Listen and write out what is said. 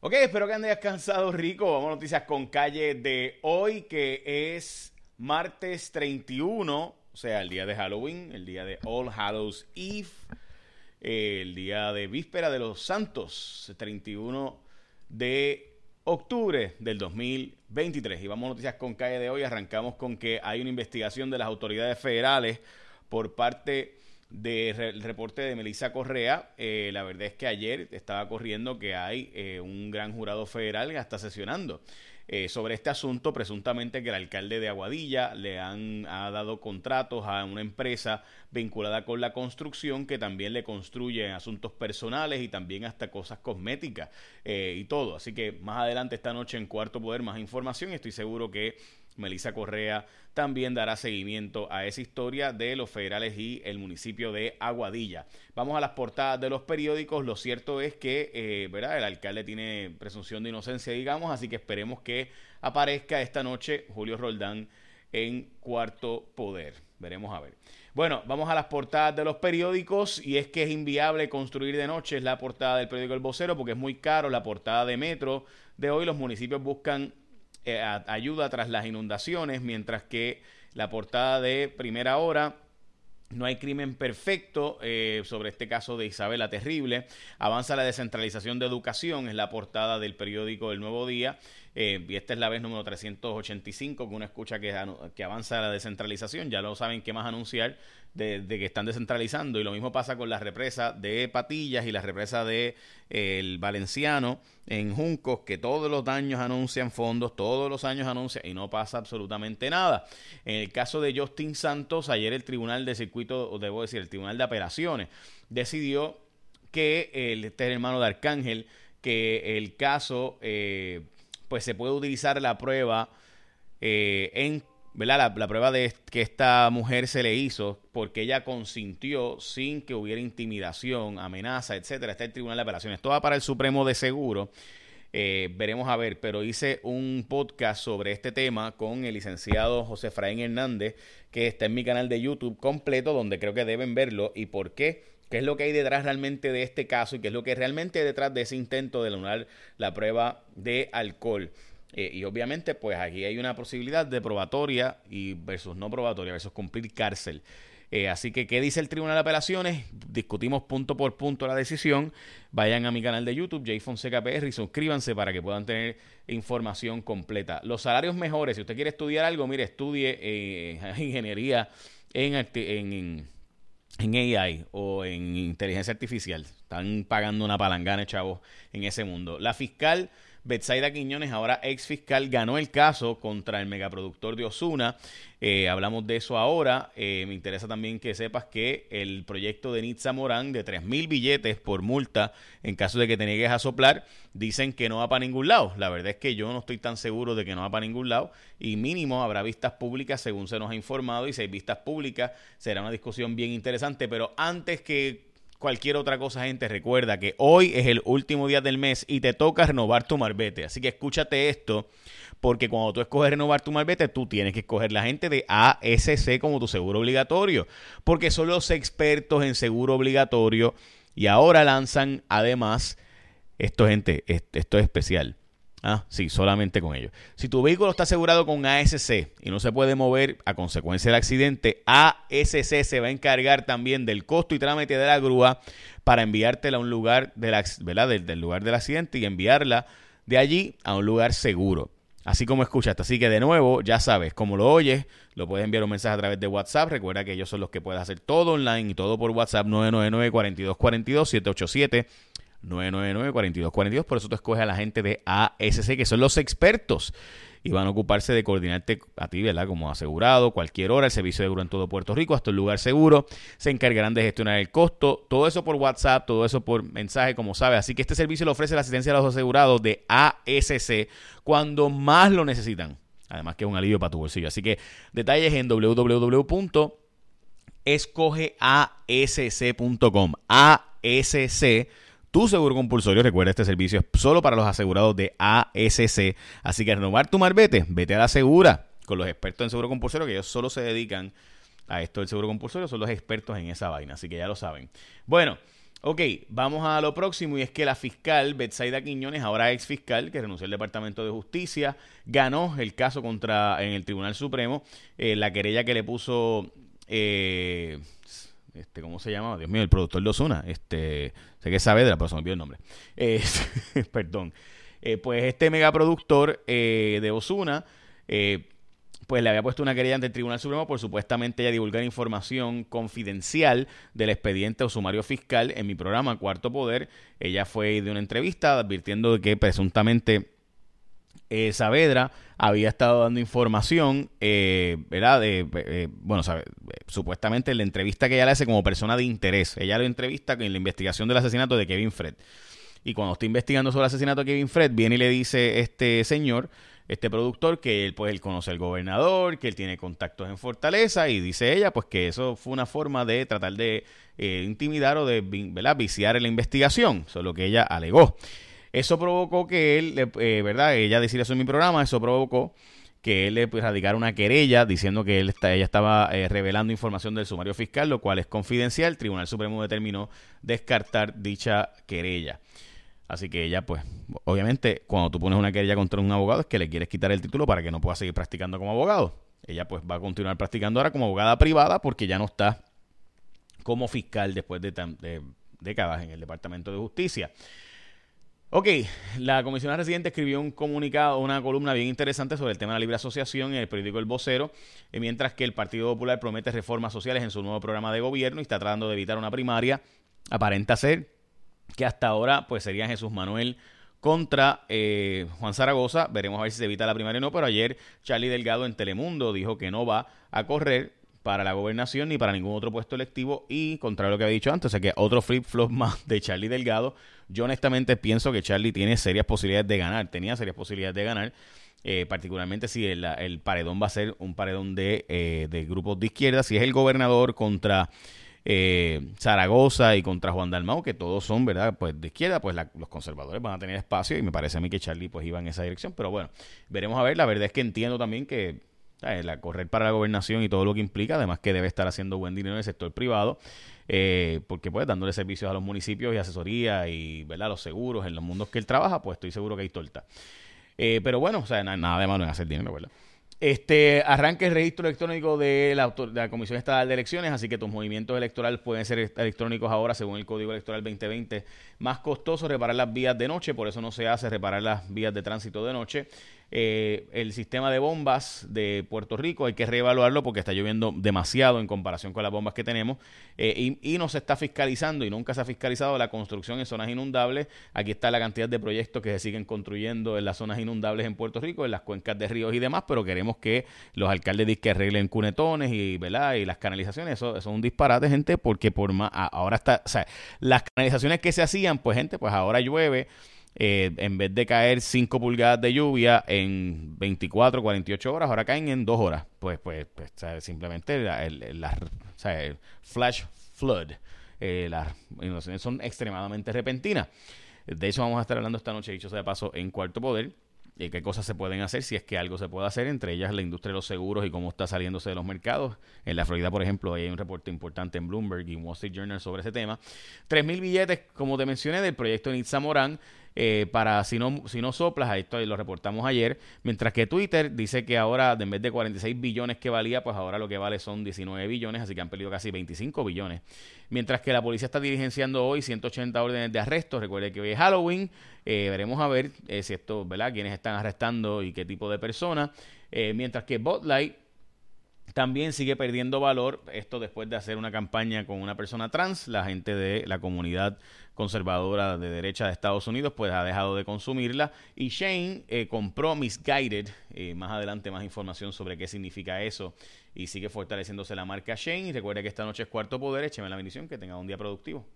Ok, espero que anden descansado rico. Vamos a noticias con calle de hoy, que es martes 31, o sea, el día de Halloween, el día de All Hallows Eve, eh, el día de víspera de los santos, 31 de octubre del 2023. Y vamos a noticias con calle de hoy. Arrancamos con que hay una investigación de las autoridades federales por parte del reporte de Melissa Correa. Eh, la verdad es que ayer estaba corriendo que hay eh, un gran jurado federal que está sesionando. Eh, sobre este asunto, presuntamente que el alcalde de Aguadilla le han ha dado contratos a una empresa vinculada con la construcción que también le construye asuntos personales y también hasta cosas cosméticas y todo. Así que más adelante esta noche en Cuarto Poder más información estoy seguro que Melissa Correa también dará seguimiento a esa historia de los federales y el municipio de Aguadilla. Vamos a las portadas de los periódicos. Lo cierto es que eh, ¿verdad? el alcalde tiene presunción de inocencia, digamos, así que esperemos que aparezca esta noche Julio Roldán en cuarto poder. Veremos a ver. Bueno, vamos a las portadas de los periódicos y es que es inviable construir de noche, la portada del periódico El Vocero porque es muy caro, la portada de Metro de hoy los municipios buscan eh, ayuda tras las inundaciones, mientras que la portada de primera hora no hay crimen perfecto eh, sobre este caso de Isabela Terrible. Avanza la descentralización de educación, es la portada del periódico El Nuevo Día. Eh, y esta es la vez número 385 que uno escucha que, que avanza la descentralización. Ya lo saben qué más anunciar de, que están descentralizando. Y lo mismo pasa con la represa de Patillas y la represa de el Valenciano en Juncos, que todos los años anuncian fondos, todos los años anuncian y no pasa absolutamente nada. En el caso de Justin Santos, ayer el Tribunal de Circuito, o debo decir, el Tribunal de Apelaciones, decidió que el, este hermano de Arcángel, que el caso, eh, pues se puede utilizar la prueba eh, en ¿verdad? La, prueba de que esta mujer se le hizo porque ella consintió sin que hubiera intimidación, amenaza, etcétera. Está el Tribunal de Apelaciones. Todo va para el Supremo de Seguro. Eh, veremos a ver, pero hice un podcast sobre este tema con el licenciado José Fraín Hernández, que está en mi canal de YouTube completo, donde creo que deben verlo y por qué qué es lo que hay detrás realmente de este caso y qué es lo que realmente hay detrás de ese intento de anular la prueba de alcohol. Eh, y obviamente, pues aquí hay una posibilidad de probatoria y versus no probatoria, versus cumplir cárcel. Eh, así que, ¿qué dice el Tribunal de Apelaciones? Discutimos punto por punto la decisión. Vayan a mi canal de YouTube, J Fonseca PR, y suscríbanse para que puedan tener información completa. Los salarios mejores, si usted quiere estudiar algo, mire, estudie eh, ingeniería en, en, en, AI o en inteligencia artificial. Están pagando una palangana, chavos, en ese mundo. La fiscal Betsaida Quiñones, ahora ex fiscal, ganó el caso contra el megaproductor de Osuna. Eh, hablamos de eso ahora. Eh, me interesa también que sepas que el proyecto de Nitza Morán de 3.000 billetes por multa en caso de que te niegues a soplar, dicen que no va para ningún lado. La verdad es que yo no estoy tan seguro de que no va para ningún lado y mínimo habrá vistas públicas según se nos ha informado y si hay vistas públicas será una discusión bien interesante. Pero antes que cualquier otra cosa, gente, recuerda que hoy es el último día del mes y te toca renovar tu marbete. Así que escúchate esto, porque cuando tú escoges renovar tu marbete, tú tienes que escoger la gente de ASC como tu seguro obligatorio, porque son los expertos en seguro obligatorio y ahora lanzan además, esto gente, esto es especial Ah, sí, solamente con ellos. Si tu vehículo está asegurado con ASC y no se puede mover a consecuencia del accidente, ASC se va a encargar también del costo y trámite de la grúa para enviártela a un lugar, de la. Del, lugar del accidente y enviarla de allí a un lugar seguro. Así como escuchaste. Así que de nuevo, ya sabes, como lo oyes, lo puedes enviar un mensaje a través de WhatsApp. Recuerda que ellos son los que puedes hacer todo online y todo por WhatsApp 999 4242 787 999-4242. Por eso tú escoges a la gente de ASC, que son los expertos. Y van a ocuparse de coordinarte a ti, ¿verdad? Como asegurado, cualquier hora, el servicio de seguro en todo Puerto Rico, hasta el lugar seguro. Se encargarán de gestionar el costo. Todo eso por WhatsApp, todo eso por mensaje, como sabes. Así que este servicio le ofrece la asistencia a los asegurados de ASC cuando más lo necesitan. Además que es un alivio para tu bolsillo. Así que detalles en www.escogeasc.com. ASC tu seguro compulsorio. Recuerda, este servicio es solo para los asegurados de ASC. Así que renovar tu marbete, vete a la segura con los expertos en seguro compulsorio, que ellos solo se dedican a esto del seguro compulsorio, son los expertos en esa vaina. Así que ya lo saben. Bueno. Ok, vamos a lo próximo y es que la fiscal Betsaida Quiñones, ahora ex fiscal, que renunció al Departamento de Justicia, ganó el caso contra en el Tribunal Supremo, eh, la querella que le puso, eh, este, ¿cómo se llama? Dios mío, el productor de Osuna, este, sé que es Saavedra, pero se me olvidó el nombre. Eh, perdón. pues este megaproductor de Osuna, pues le había puesto una querella ante el Tribunal Supremo por supuestamente ya divulgar información confidencial del expediente o sumario fiscal en mi programa Cuarto Poder. Ella fue de una entrevista advirtiendo de que presuntamente eh, Saavedra había estado dando información, eh, ¿verdad? De, eh, bueno, supuestamente en la entrevista que ella le hace como persona de interés. Ella lo entrevista en la investigación del asesinato de Kevin Fred. Y cuando está investigando sobre el asesinato de Kevin Fred, viene y le dice este señor este productor que él, pues, él conoce al gobernador, que él tiene contactos en Fortaleza y dice ella pues que eso fue una forma de tratar de eh, intimidar o de viciar la investigación, eso es lo que ella alegó. Eso provocó que él, eh, ¿verdad? Ella decía eso en mi programa, eso provocó que él le pues, radicara una querella diciendo que él está, ella estaba eh, revelando información del sumario fiscal, lo cual es confidencial. El Tribunal Supremo determinó descartar dicha querella. Así que ella, pues, obviamente, cuando tú pones una querella contra un abogado es que le quieres quitar el título para que no pueda seguir practicando como abogado. Ella, pues, va a continuar practicando ahora como abogada privada porque ya no está como fiscal después de, décadas en el Departamento de Justicia. Ok, la comisionada residente escribió un comunicado, una columna bien interesante sobre el tema de la libre asociación en el periódico El Vocero, eh, mientras que el Partido Popular promete reformas sociales en su nuevo programa de gobierno y está tratando de evitar una primaria, aparenta ser que hasta ahora pues sería Jesús Manuel contra eh, Juan Zaragoza. Veremos a ver si se evita la primaria o no, pero ayer Charlie Delgado en Telemundo dijo que no va a correr para la gobernación ni para ningún otro puesto electivo y contrario a lo que había dicho antes, o sea que otro flip-flop más de Charlie Delgado. Yo honestamente pienso que Charlie tiene serias posibilidades de ganar, tenía serias posibilidades de ganar. Eh, particularmente si el, paredón va a ser un paredón de, eh, de grupos de izquierda, si es el gobernador contra eh, Zaragoza y contra Juan Dalmau, que todos son, ¿verdad? Pues de izquierda, pues los conservadores van a tener espacio y me parece a mí que Charlie pues iba en esa dirección, pero bueno, veremos a ver, la verdad es que entiendo también que la correr para la gobernación y todo lo que implica, además que debe estar haciendo buen dinero en el sector privado, eh, porque pues dándole servicios a los municipios y asesoría y, ¿verdad? Los seguros en los mundos que él trabaja, pues estoy seguro que hay torta. Eh, pero bueno, o sea, nada de malo en hacer dinero, ¿verdad? Este arranque el registro electrónico de la, de la, Comisión Estatal de Elecciones, así que tus movimientos electorales pueden ser electrónicos ahora según el Código Electoral 2020. Más costoso reparar las vías de noche, por eso no se hace reparar las vías de tránsito de noche. Eh, el sistema de bombas de Puerto Rico hay que reevaluarlo porque está lloviendo demasiado en comparación con las bombas que tenemos eh, y, no se está fiscalizando y nunca se ha fiscalizado la construcción en zonas inundables. Aquí está la cantidad de proyectos que se siguen construyendo en las zonas inundables en Puerto Rico, en las cuencas de ríos y demás, pero queremos que los alcaldes que arreglen cunetones y, ¿verdad? y las canalizaciones. Eso, eso es un disparate, gente, porque por más, ahora está, o sea, las canalizaciones que se hacían, pues gente, pues ahora llueve eh, en vez de caer 5 pulgadas de lluvia en 24, 48 horas, ahora caen en 2 horas. Pues, pues, pues simplemente la, flash flood. Eh, las inundaciones son extremadamente repentinas. De eso vamos a estar hablando esta noche, dicho sea de paso, en Cuarto Poder. Y qué cosas se pueden hacer, si es que algo se puede hacer, entre ellas la industria de los seguros y cómo está saliéndose de los mercados. En la Florida, por ejemplo, hay un reporte importante en Bloomberg y Wall Street Journal sobre ese tema. 3.000 billetes, como te mencioné, del proyecto Nitza Morán. Eh, para si no, si no soplas, esto lo reportamos ayer, mientras que Twitter dice que ahora en vez de 46 billones que valía, pues ahora lo que vale son 19 billones, así que han perdido casi 25 billones. Mientras que la policía está diligenciando hoy 180 órdenes de arresto, recuerde que hoy es Halloween, eh, veremos a ver eh, si esto, ¿verdad? Quiénes están arrestando y qué tipo de personas. mientras que Botlight también sigue perdiendo valor, esto después de hacer una campaña con una persona trans, la gente de la comunidad conservadora de derecha de Estados Unidos pues ha dejado de consumirla. Y Shane eh, compró Misguided, eh, más adelante más información sobre qué significa eso. Y sigue fortaleciéndose la marca Shane. Y recuerde que esta noche es cuarto poder, écheme la bendición, que tenga un día productivo.